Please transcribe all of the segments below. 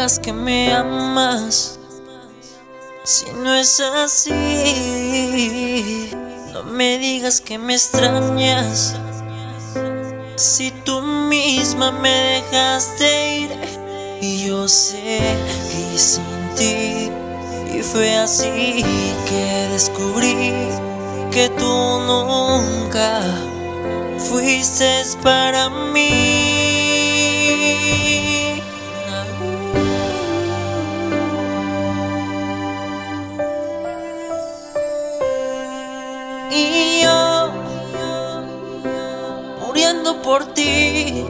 digas que me amas. Si no es así, no me digas que me extrañas. Si tú misma me dejaste ir y yo seguí sin ti. Y fue así que descubrí que tú nunca fuiste para mí. Y yo muriendo por ti.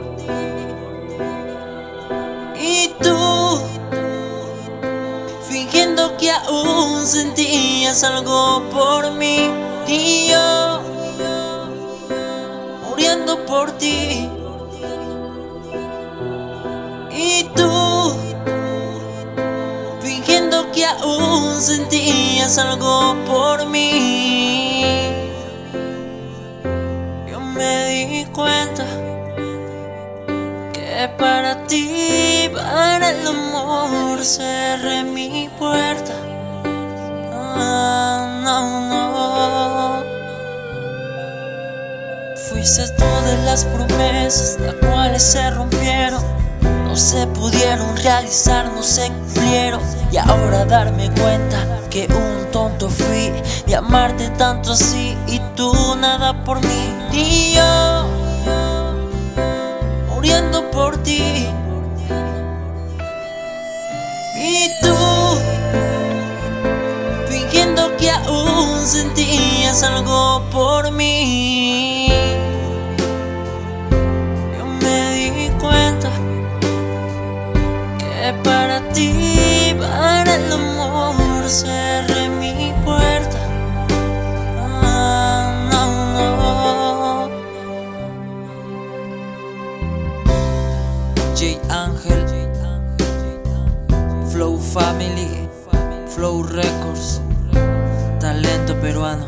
Y tú fingiendo que aún sentías algo por mí. Y yo muriendo por ti. Y tú fingiendo que aún sentías algo por mí. Cuenta que para ti, para el amor, cerré mi puerta. Ah, no, no. Fuiste tú de las promesas, las cuales se rompieron. No se pudieron realizar, no se cumplieron. Y ahora darme cuenta que un tonto fui de amarte tanto así y tú nada por mí. Y yo muriendo por ti. Y tú fingiendo que aún sentías algo por mí. Para el amor, cerré mi puerta. Ah, no, no. J Ángel, Flow Family, Flow Records, talento peruano,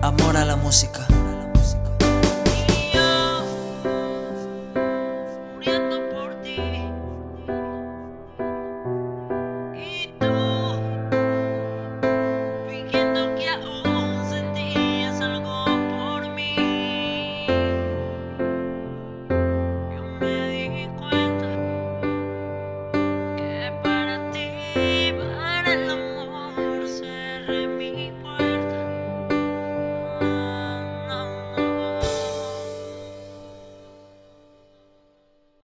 amor a la música.